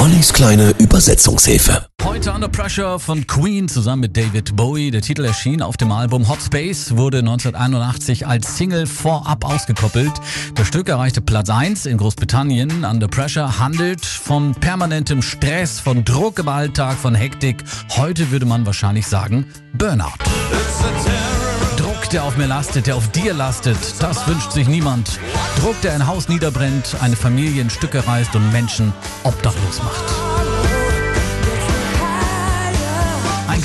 Ollis kleine Übersetzungshilfe. Heute Under Pressure von Queen zusammen mit David Bowie. Der Titel erschien auf dem Album Hot Space, wurde 1981 als Single vorab ausgekoppelt. Das Stück erreichte Platz 1 in Großbritannien. Under Pressure handelt von permanentem Stress, von Druck im Alltag, von Hektik. Heute würde man wahrscheinlich sagen Burnout. Druck, der auf mir lastet, der auf dir lastet, das wünscht sich niemand. Druck, der ein Haus niederbrennt, eine Familie in Stücke reißt und Menschen obdachlos macht.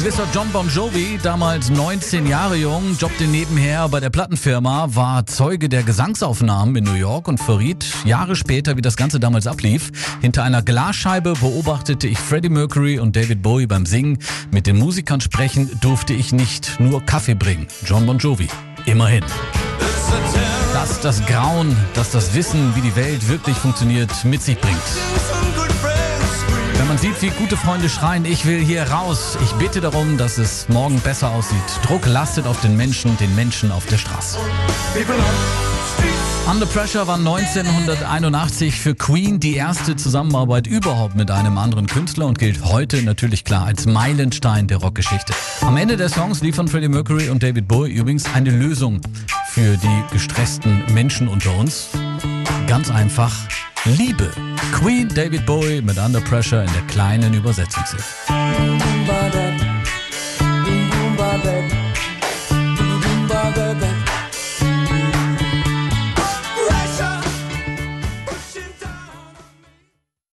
Gewisser John Bon Jovi, damals 19 Jahre jung, jobbte nebenher bei der Plattenfirma, war Zeuge der Gesangsaufnahmen in New York und verriet Jahre später, wie das Ganze damals ablief. Hinter einer Glasscheibe beobachtete ich Freddie Mercury und David Bowie beim Singen. Mit den Musikern sprechen durfte ich nicht, nur Kaffee bringen. John Bon Jovi, immerhin. Dass das Grauen, dass das Wissen, wie die Welt wirklich funktioniert, mit sich bringt. Wenn man sieht, wie gute Freunde schreien, ich will hier raus. Ich bitte darum, dass es morgen besser aussieht. Druck lastet auf den Menschen, den Menschen auf der Straße. Under Pressure war 1981 für Queen die erste Zusammenarbeit überhaupt mit einem anderen Künstler und gilt heute natürlich klar als Meilenstein der Rockgeschichte. Am Ende der Songs liefern Freddie Mercury und David Bowie übrigens eine Lösung für die gestressten Menschen unter uns. Ganz einfach Liebe. Queen David Bowie mit Under Pressure in der kleinen Übersetzungshilfe.